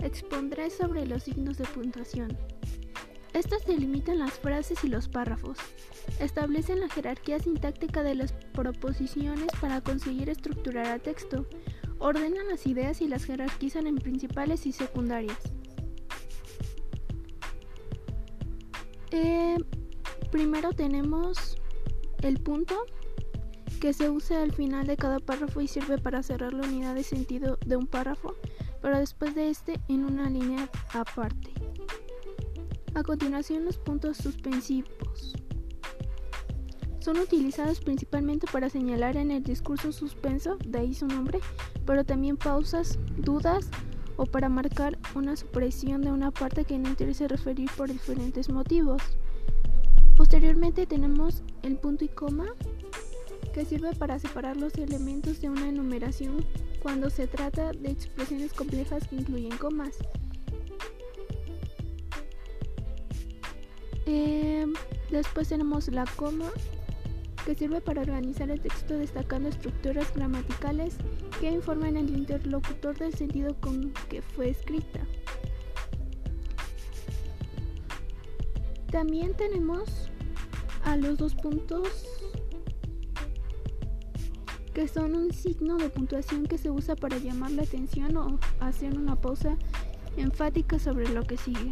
expondré sobre los signos de puntuación. Estos delimitan las frases y los párrafos. Establecen la jerarquía sintáctica de las proposiciones para conseguir estructurar el texto. Ordenan las ideas y las jerarquizan en principales y secundarias. Eh, primero tenemos el punto que se usa al final de cada párrafo y sirve para cerrar la unidad de sentido de un párrafo, pero después de este en una línea aparte. A continuación los puntos suspensivos. Son utilizados principalmente para señalar en el discurso suspenso, de ahí su nombre, pero también pausas, dudas o para marcar una supresión de una parte que no interesa referir por diferentes motivos. Posteriormente tenemos el punto y coma, que sirve para separar los elementos de una enumeración cuando se trata de expresiones complejas que incluyen comas. Eh, después tenemos la coma, que sirve para organizar el texto destacando estructuras gramaticales que informan al interlocutor del sentido con que fue escrita. También tenemos a los dos puntos que son un signo de puntuación que se usa para llamar la atención o hacer una pausa enfática sobre lo que sigue.